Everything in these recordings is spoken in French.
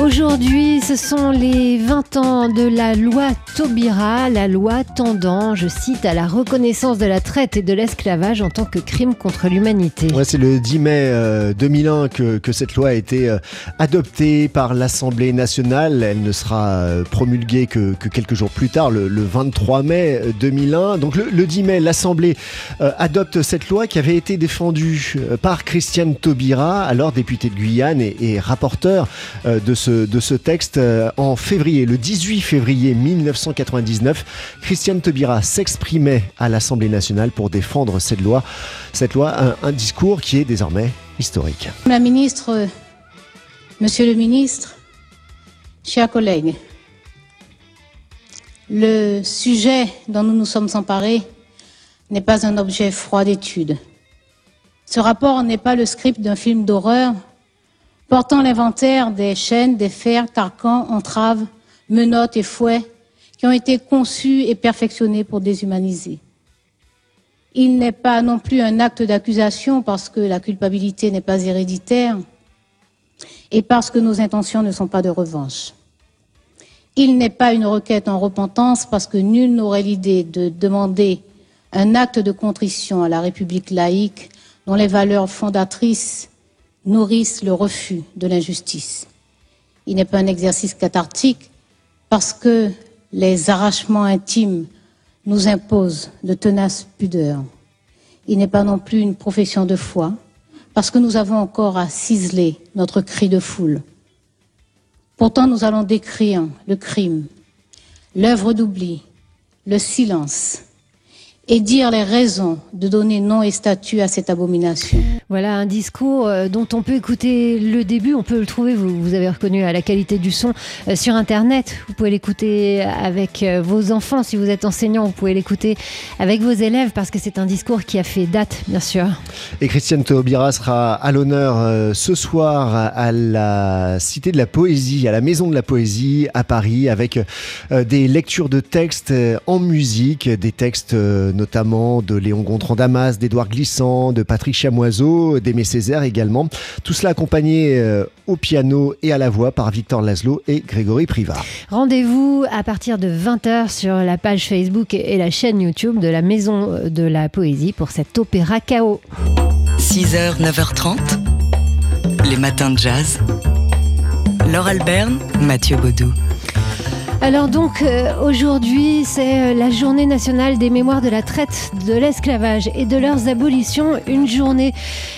Aujourd'hui, ce sont les 20 ans de la loi Taubira, la loi tendant, je cite, à la reconnaissance de la traite et de l'esclavage en tant que crime contre l'humanité. C'est le 10 mai 2001 euh, que, cette loi a été euh, adoptée par l'Assemblée nationale. Elle ne sera euh, promulguée que, que quelques jours plus tard, le, le 23 mai 2001. Donc le, le 10 mai, l'Assemblée adopte cette loi qui avait été défendue par Christiane Taubira, alors députée de Guyane et, et rapporteur de ce de ce texte euh, en février, le 18 février 1999. Christiane Taubira s'exprimait à l'Assemblée nationale pour défendre cette loi. Cette loi, un, un discours qui est désormais historique. La ministre, monsieur le ministre, chers collègues, le sujet dont nous nous sommes emparés n'est pas un objet froid d'étude. Ce rapport n'est pas le script d'un film d'horreur portant l'inventaire des chaînes, des fers, carcans, entraves, menottes et fouets qui ont été conçus et perfectionnés pour déshumaniser. Il n'est pas non plus un acte d'accusation parce que la culpabilité n'est pas héréditaire et parce que nos intentions ne sont pas de revanche. Il n'est pas une requête en repentance parce que nul n'aurait l'idée de demander un acte de contrition à la République laïque dont les valeurs fondatrices nourrissent le refus de l'injustice. Il n'est pas un exercice cathartique parce que les arrachements intimes nous imposent de tenaces pudeurs. Il n'est pas non plus une profession de foi parce que nous avons encore à ciseler notre cri de foule. Pourtant, nous allons décrire le crime, l'œuvre d'oubli, le silence, et dire les raisons de donner nom et statut à cette abomination. Voilà un discours euh, dont on peut écouter le début, on peut le trouver, vous, avez reconnu à la qualité du son euh, sur Internet. Vous pouvez l'écouter avec euh, vos enfants, si vous êtes enseignant, vous pouvez l'écouter avec vos élèves parce que c'est un discours qui a fait date, bien sûr. Et Christiane Taubira sera à l'honneur ce soir à la Cité de la Poésie, à la Maison de la Poésie à Paris, avec des lectures de textes en musique, des textes notamment de Léon Gontran Damas, d'Édouard Glissant, de Patrick Chamoiseau, d'Aimé Césaire également. Tout cela accompagné euh, au piano et à la voix par Victor Laszlo et Grégory Privard. Rendez-vous à partir de 20h sur la page Facebook et la chaîne YouTube de la Maison de la Poésie pour cet opéra chaos. 6h, 9h30, les matins de jazz. Laure Alberne, Mathieu Baudou. Alors donc euh, aujourd'hui c'est euh, la journée nationale des mémoires de la traite, de l'esclavage et de leurs abolitions, une journée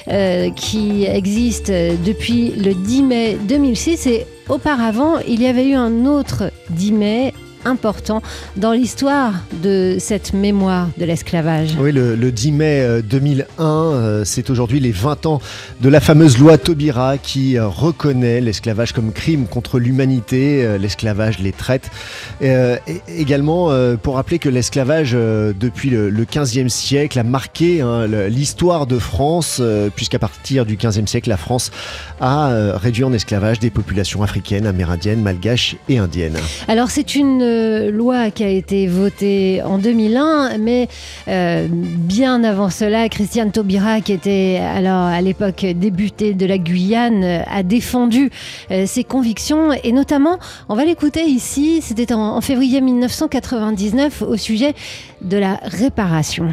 euh, qui existe depuis le 10 mai 2006 et auparavant il y avait eu un autre 10 mai important dans l'histoire de cette mémoire de l'esclavage. Oui, le, le, 10 mai 2001, euh, c'est aujourd'hui les 20 ans de la fameuse loi Taubira qui euh, reconnaît l'esclavage comme crime contre l'humanité, euh, l'esclavage les traite. Euh, et également pour rappeler que l'esclavage depuis le, le, 15e siècle a marqué hein, l'histoire de France, puisqu'à partir du 15e siècle, la France a réduit en esclavage des populations africaines, amérindiennes, malgaches et indiennes. Alors c'est une loi qui a été votée en 2001, mais euh, bien avant cela, Christiane Taubira, qui était alors à l'époque débutée de la Guyane, a défendu euh, ses convictions et notamment, on va l'écouter ici, c'était en février 1999 au sujet de la réparation.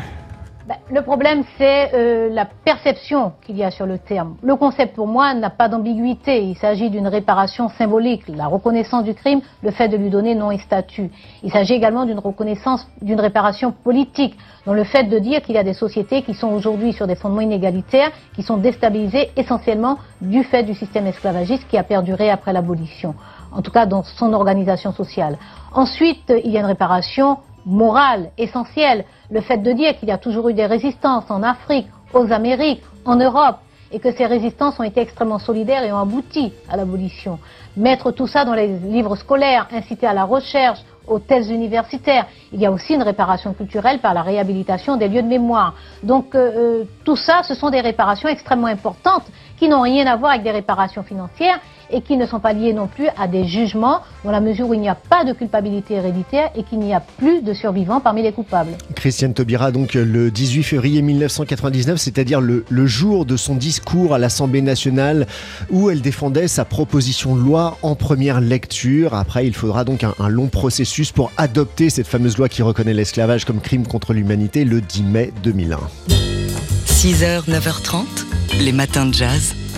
Le problème, c'est euh, la perception qu'il y a sur le terme. Le concept, pour moi, n'a pas d'ambiguïté. Il s'agit d'une réparation symbolique, la reconnaissance du crime, le fait de lui donner nom et statut. Il s'agit également d'une reconnaissance, d'une réparation politique, dans le fait de dire qu'il y a des sociétés qui sont aujourd'hui sur des fondements inégalitaires, qui sont déstabilisées essentiellement du fait du système esclavagiste qui a perduré après l'abolition, en tout cas dans son organisation sociale. Ensuite, il y a une réparation morale essentielle, le fait de dire qu'il y a toujours eu des résistances en Afrique, aux Amériques, en Europe, et que ces résistances ont été extrêmement solidaires et ont abouti à l'abolition. Mettre tout ça dans les livres scolaires, inciter à la recherche, aux thèses universitaires. Il y a aussi une réparation culturelle par la réhabilitation des lieux de mémoire. Donc euh, euh, tout ça, ce sont des réparations extrêmement importantes qui n'ont rien à voir avec des réparations financières et qui ne sont pas liées non plus à des jugements dans la mesure où il n'y a pas de culpabilité héréditaire et qu'il n'y a plus de survivants parmi les coupables. Christiane Taubira, donc le 18 février 1999, c'est-à-dire le, le jour de son discours à l'Assemblée nationale où elle défendait sa proposition de loi en première lecture. Après, il faudra donc un, un long processus pour adopter cette fameuse loi qui reconnaît l'esclavage comme crime contre l'humanité le 10 mai 2001. 6h, 9h30, les matins de jazz.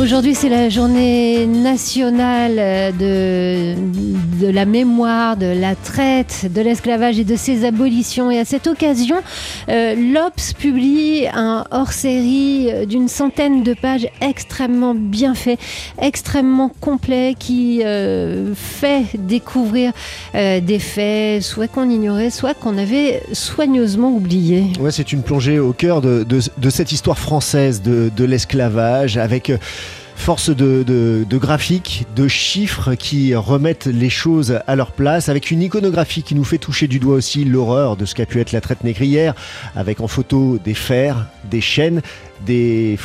Aujourd'hui, c'est la journée nationale de, de la mémoire, de la traite, de l'esclavage et de ses abolitions. Et à cette occasion, euh, l'Obs publie un hors-série d'une centaine de pages extrêmement bien fait, extrêmement complet, qui euh, fait découvrir euh, des faits, soit qu'on ignorait, soit qu'on avait soigneusement oubliés. Ouais, c'est une plongée au cœur de, de, de cette histoire française de, de l'esclavage avec force de, de, de graphiques, de chiffres qui remettent les choses à leur place, avec une iconographie qui nous fait toucher du doigt aussi l'horreur de ce qu'a pu être la traite négrière, avec en photo des fers, des chaînes, des,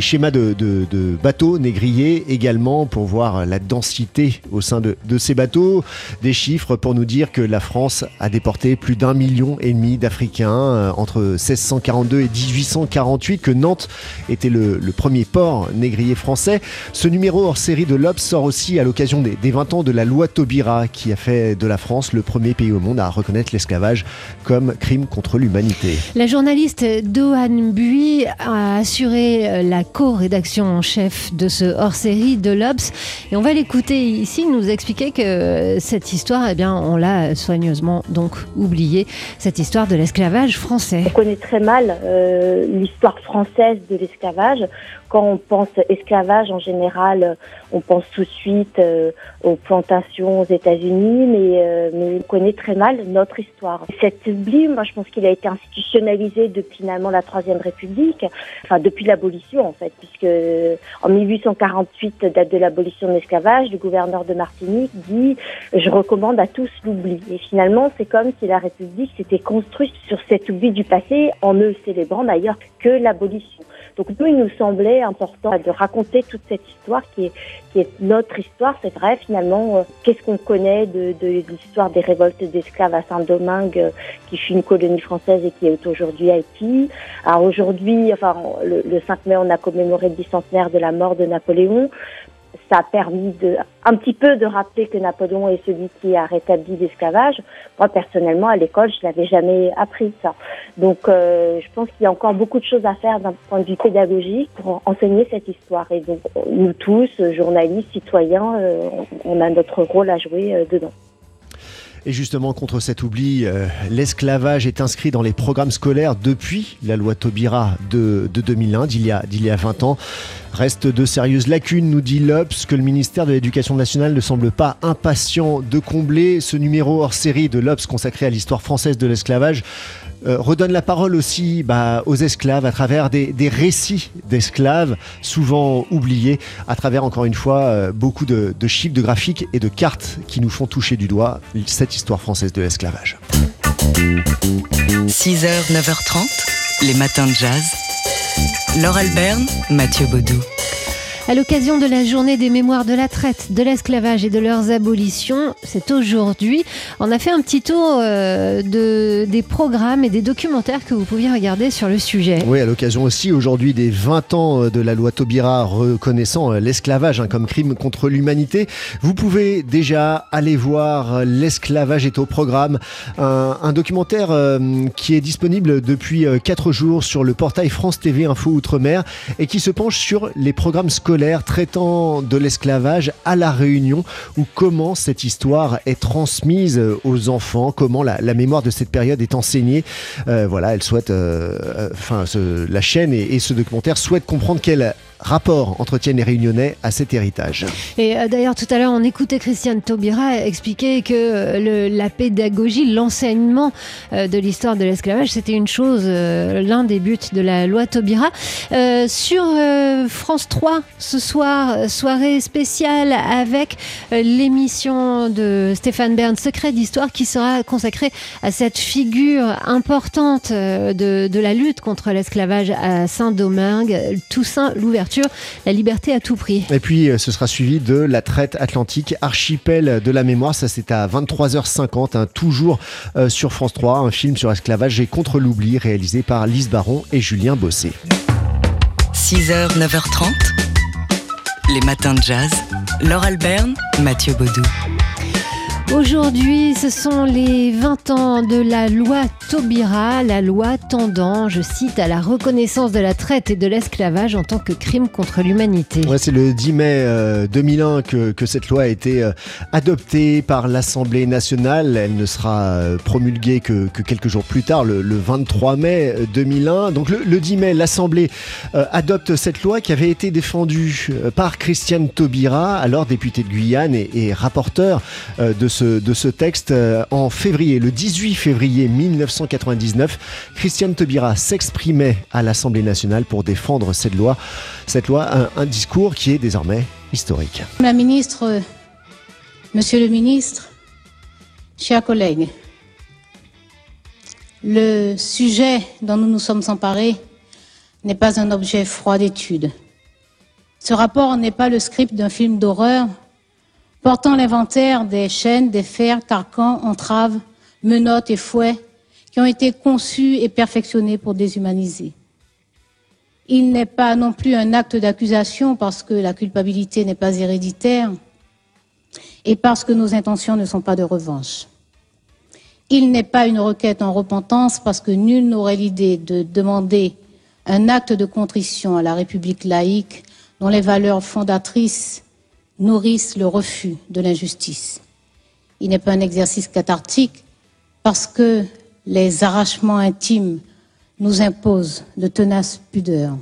schémas de, bateaux négriers également pour voir la densité au sein de, ces bateaux, des chiffres pour nous dire que la France a déporté plus d'un million et demi d'Africains euh, entre 1642 et 1848, que Nantes était le, premier port négrier français. Ce numéro hors série de l'Obs sort aussi à l'occasion des, des 20 ans de la loi Taubira qui a fait de la France le premier pays au monde à reconnaître l'esclavage comme crime contre l'humanité. La journaliste Dohan Bui a assuré euh, la co-rédaction en chef de ce hors-série de l'Obs. Et on va l'écouter ici nous expliquer que cette histoire, eh bien, on l'a soigneusement donc oubliée, cette histoire de l'esclavage français. On connaît très mal euh, l'histoire française de l'esclavage. Quand on pense esclavage, en général, on pense tout de suite euh, aux plantations aux États-Unis, mais, euh, mais on connaît très mal notre histoire. Cet oubli, moi, je pense qu'il a été institutionnalisé depuis finalement la Troisième République, enfin depuis l'abolition en fait, puisque en 1848, date de l'abolition de l'esclavage, le gouverneur de Martinique dit je recommande à tous l'oubli. Et finalement, c'est comme si la République s'était construite sur cet oubli du passé, en ne célébrant d'ailleurs que l'abolition. Donc nous, il nous semblait important de raconter toute cette histoire qui est, qui est notre histoire. C'est vrai, finalement, euh, qu'est-ce qu'on connaît de, de, l'histoire des révoltes d'esclaves à Saint-Domingue, euh, qui fut une colonie française et qui est aujourd'hui Haïti. Alors aujourd'hui, enfin, le, le 5 mai, on a commémoré le bicentenaire de la mort de Napoléon ça a permis de, un petit peu de rappeler que Napoléon est celui qui a rétabli l'esclavage. Moi, personnellement, à l'école, je l'avais jamais appris ça. Donc, euh, je pense qu'il y a encore beaucoup de choses à faire d'un point de vue pédagogique pour enseigner cette histoire. Et donc, nous tous, journalistes, citoyens, euh, on a notre rôle à jouer euh, dedans. Et justement, contre cet oubli, euh, l'esclavage est inscrit dans les programmes scolaires depuis la loi Taubira de, de 2001, d'il y, y, a 20 ans. Reste de sérieuses lacunes, nous dit l'Obs, que le ministère de l'Éducation nationale ne semble pas impatient de combler. Ce numéro hors série de l'Obs consacré à l'histoire française de l'esclavage euh, redonne la parole aussi bah, aux esclaves à travers des, des récits d'esclaves, souvent oubliés, à travers encore une fois euh, beaucoup de, de, chiffres, de graphiques et de cartes qui nous font toucher du doigt cette histoire française de l'esclavage. 6h, 9h30, les matins de jazz. Laure Alberne, Mathieu Baudou. À l'occasion de la journée des mémoires de la traite, de l'esclavage et de leurs abolitions, c'est aujourd'hui. On a fait un petit tour euh, de, des programmes et des documentaires que vous pouviez regarder sur le sujet. Oui, à l'occasion aussi aujourd'hui des 20 ans de la loi Taubira reconnaissant l'esclavage hein, comme crime contre l'humanité. Vous pouvez déjà aller voir L'esclavage est au programme, un, documentaire euh, qui est disponible depuis 4 euh, jours sur le portail France TV Info Outre-mer et qui se penche sur les programmes scolaires traitant de l'esclavage à La Réunion, ou comment cette histoire est transmise aux enfants, comment la, mémoire de cette période est enseignée. Euh, voilà, elle souhaite, euh, enfin, ce, la chaîne et, et, ce documentaire souhaitent comprendre quelle rapport entretiennent les Réunionnais à cet héritage. Et euh, d'ailleurs, tout à l'heure, on écoutait Christiane Taubira expliquer que euh, la pédagogie, l'enseignement euh, de l'histoire de l'esclavage, c'était une chose, l'un des buts de la loi Taubira. Sur France 3, ce soir, soirée spéciale avec l'émission de Stéphane Bern, Secret d'Histoire, qui sera consacrée à cette figure importante de, de la lutte contre l'esclavage à Saint-Domingue, Toussaint l'ouverture, la liberté à tout prix. Et puis, euh, ce sera suivi de la traite atlantique archipel de la mémoire. Ça, c'est à 23h50, hein, toujours euh, sur France 3, un film sur l'esclavage et contre l'oubli réalisé par Lise Baron et Julien Bossé. 6h, 9h30. Les matins de jazz. Laure Alberne, Mathieu Baudou. Aujourd'hui, ce sont les 20 ans de la loi Taubira, la loi tendant, je cite, à la reconnaissance de la traite et de l'esclavage en tant que crime contre l'humanité. C'est le 10 mai euh, 2001 que, que cette loi a été euh, adoptée par l'Assemblée nationale. Elle ne sera euh, promulguée que, que quelques jours plus tard, le, le 23 mai 2001. Donc le, le 10 mai, l'Assemblée euh, adopte cette loi qui avait été défendue euh, par Christiane Taubira, alors députée de Guyane et, rapporteur euh, de, ce, de ce texte euh, en février. Le 18 février 1999, Christiane Taubira s'exprimait à l'Assemblée nationale pour défendre cette loi. Cette loi, un, discours qui est désormais historique. La ministre, Monsieur le ministre, chers collègues, le sujet dont nous nous sommes emparés n'est pas un objet froid d'étude. Ce rapport n'est pas le script d'un film d'horreur portant l'inventaire des chaînes, des fers, carcans, entraves, menottes et fouets qui ont été conçus et perfectionnés pour déshumaniser. Il n'est pas non plus un acte d'accusation parce que la culpabilité n'est pas héréditaire et parce que nos intentions ne sont pas de revanche. Il n'est pas une requête en repentance parce que nul n'aurait l'idée de demander un acte de contrition à la République laïque dont les valeurs fondatrices nourrissent le refus de l'injustice. Il n'est pas un exercice cathartique parce que les arrachements intimes nous imposent de tenaces pudeurs.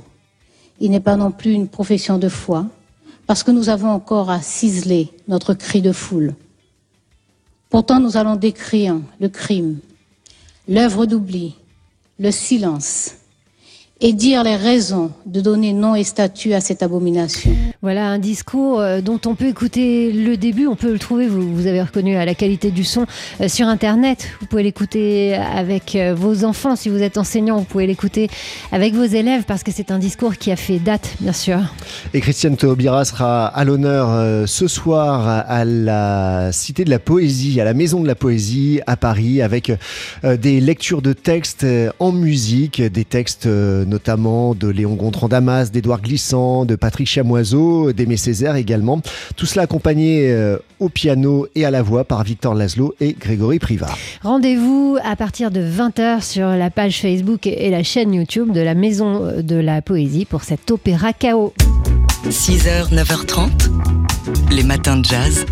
Il n'est pas non plus une profession de foi parce que nous avons encore à ciseler notre cri de foule. Pourtant, nous allons décrire le crime, l'œuvre d'oubli, le silence et dire les raisons de donner nom et statut à cette abomination. Voilà un discours euh, dont on peut écouter le début, on peut le trouver, vous, vous avez reconnu à la qualité du son euh, sur Internet. Vous pouvez l'écouter avec euh, vos enfants. Si vous êtes enseignant, vous pouvez l'écouter avec vos élèves parce que c'est un discours qui a fait date, bien sûr. Et Christiane Taubira sera à l'honneur ce soir à- la Cité de la Poésie, à la Maison de la Poésie à Paris, avec des lectures de textes en musique, des textes notamment de Léon Gontran Damas, d'Édouard Glissant, de Patrick Chamoiseau, d'Aimé Césaire également. Tout cela accompagné euh, au piano et à la voix par Victor Laszlo et Grégory Privard. Rendez-vous à partir de 20h sur la page Facebook et la chaîne YouTube de la Maison de la Poésie pour cet opéra chaos. 6h, 9h30. Les matins de jazz.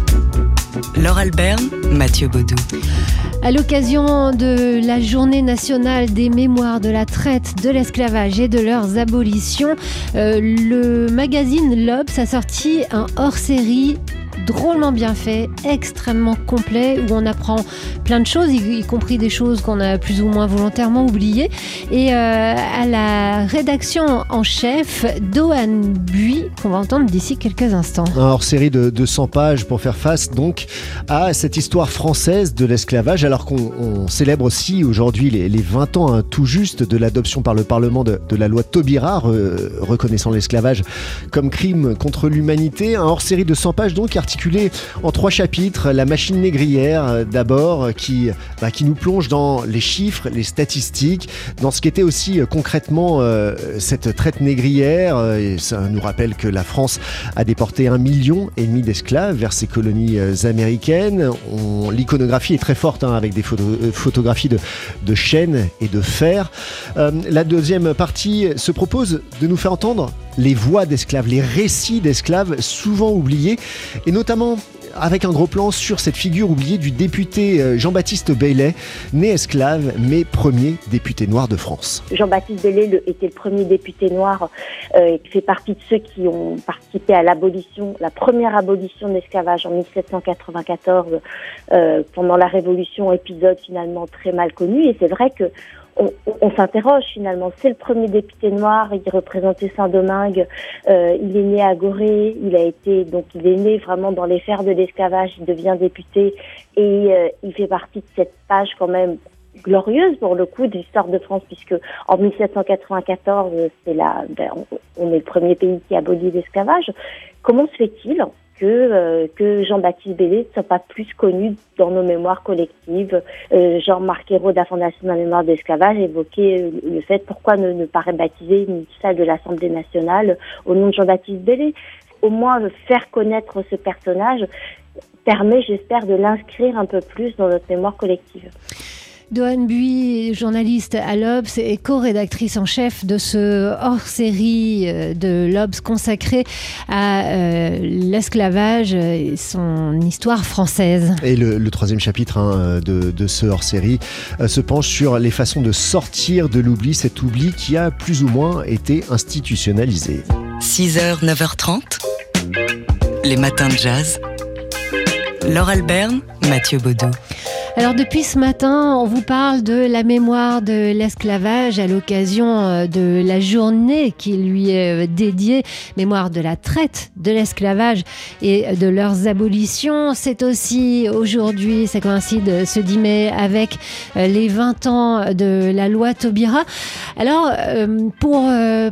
Laure Alberne, Mathieu Baudou. À l'occasion de la journée nationale des mémoires de la traite, de l'esclavage et de leurs abolitions, euh, le magazine L'Obs a sorti un hors-série drôlement bien fait, extrêmement complet, où on apprend plein de choses, y, compris des choses qu'on a plus ou moins volontairement oubliées. Et euh, à la rédaction en chef, Dohan Bui, qu'on va entendre d'ici quelques instants. Un hors-série de, de 100 pages pour faire face donc à cette histoire française de l'esclavage, alors qu'on on célèbre aussi aujourd'hui les, les 20 ans hein, tout juste de l'adoption par le Parlement de, la loi Taubira, re- reconnaissant l'esclavage comme crime contre l'humanité. Un hors-série de 100 pages donc en trois chapitres. La machine négrière euh, d'abord, euh, qui, bah, qui nous plonge dans les chiffres, les statistiques, dans ce qu'était aussi euh, concrètement cette traite négrière. Et ça nous rappelle que la France a déporté un million et demi d'esclaves vers ses colonies américaines. On- L'iconographie est très forte hein, avec des photo- photographies de, de chaînes et de fer. La deuxième partie se propose de nous faire entendre les voix d'esclaves, les récits d'esclaves souvent oubliés et notamment avec un gros plan sur cette figure oubliée du député euh, Jean-Baptiste Bailey, né esclave, mais premier député noir de France. Jean-Baptiste Bailey était le premier député noir euh, fait partie de ceux qui ont participé à l'abolition, la première abolition de l'esclavage en 1794 euh, pendant la Révolution, épisode finalement très mal connu. Et c'est vrai que on, s'interroge finalement. C'est le premier député noir, il représentait Saint-Domingue, euh, il est né à Gorée, il a été donc il est né vraiment dans les fers de l'esclavage, il devient député et euh, il fait partie de cette page quand même glorieuse pour le coup de l'histoire de France puisque en 1794 c'est la ben, on, est le premier pays qui abolit l'esclavage. Comment se fait-il que, euh, que Jean-Baptiste Bellé ne soit pas plus connu dans nos mémoires collectives. Euh, Jean-Marc Ayrault de la Fondation de la mémoire d'esclavage évoquait euh, le fait pourquoi ne, ne pas rebaptiser une salle de l'Assemblée nationale au nom de Jean-Baptiste Bellé. Au moins faire connaître ce personnage permet, j'espère, de l'inscrire un peu plus dans notre mémoire collective. Doane Bui, journaliste à l'Obs et co-rédactrice en chef de ce hors-série euh, de l'Obs consacré à euh, l'esclavage et son histoire française. Et le, troisième chapitre hein, de, ce hors-série euh, se penche sur les façons de sortir de l'oubli, cet oubli qui a plus ou moins été institutionnalisé. 6h, 9h30, les matins de jazz. Laure Alberne, Mathieu Baudou. Alors depuis ce matin, on vous parle de la mémoire de l'esclavage à l'occasion euh, de la journée qui lui est euh, dédiée, mémoire de la traite de l'esclavage et de leurs abolitions. C'est aussi aujourd'hui, ça coïncide ce 10 mai avec euh, les 20 ans de la loi Taubira. Alors pour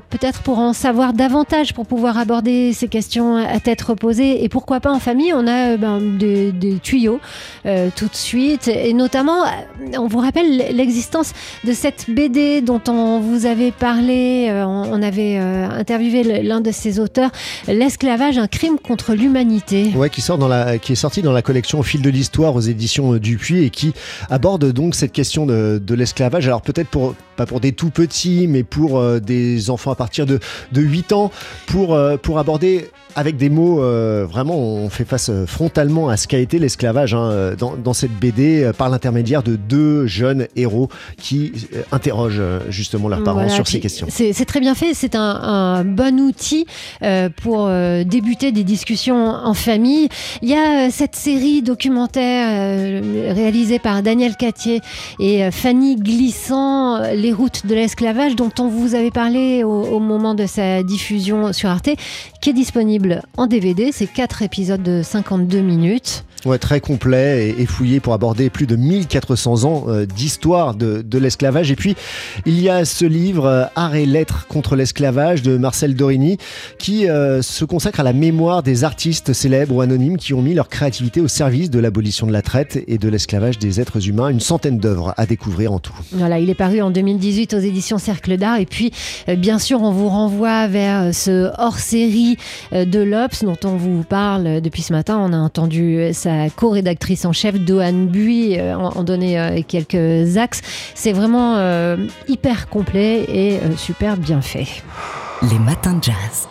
peut-être pour en savoir davantage, pour pouvoir aborder ces questions à tête reposée et pourquoi pas en famille, on a ben, des, tuyaux tout de suite et notamment, euh, on vous rappelle l'existence de cette BD dont on vous avait parlé, euh, on avait euh, interviewé l'un de ses auteurs, L'esclavage, un crime contre l'humanité. Ouais, qui, sort qui est sorti dans la collection Au fil de l'histoire aux éditions Dupuis et qui aborde donc cette question de, de l'esclavage. Alors peut-être pour pas pour des tout petits, mais pour des enfants à partir de, de 8 ans, pour, pour aborder avec des mots, euh, vraiment, on fait face euh, frontalement à ce qu'a été l'esclavage hein, euh, dans, cette BD par l'intermédiaire de deux jeunes héros qui interrogent justement leurs parents sur ces questions. C'est très bien fait, c'est un, bon outil pour débuter des discussions en famille. Il y a cette série documentaire réalisée par Daniel Cattier et Fanny Glissant, Les routes de l'esclavage, dont on vous avait parlé au, au moment de sa diffusion sur Arte, qui est disponible en DVD. C'est quatre épisodes de 52 minutes. Ouais, très complet et, fouillé pour aborder plus de 1400 ans euh, d'histoire de, l'esclavage. Et puis, il y a ce livre, euh, Art et lettres contre l'esclavage de Marcel Dorini, qui euh, se consacre à la mémoire des artistes célèbres ou anonymes qui ont mis leur créativité au service de l'abolition de la traite et de l'esclavage des êtres humains. Une centaine d'œuvres à découvrir en tout. Voilà, il est paru en 2018 aux éditions Cercle d'Art. Et puis, bien sûr, on vous renvoie vers ce hors-série de l'Obs dont on vous parle depuis ce matin. On a entendu sa co-rédactrice en chef, Doane Bui, euh, en, donner euh, quelques axes. C'est vraiment euh, hyper complet et super bien fait. Les matins de jazz.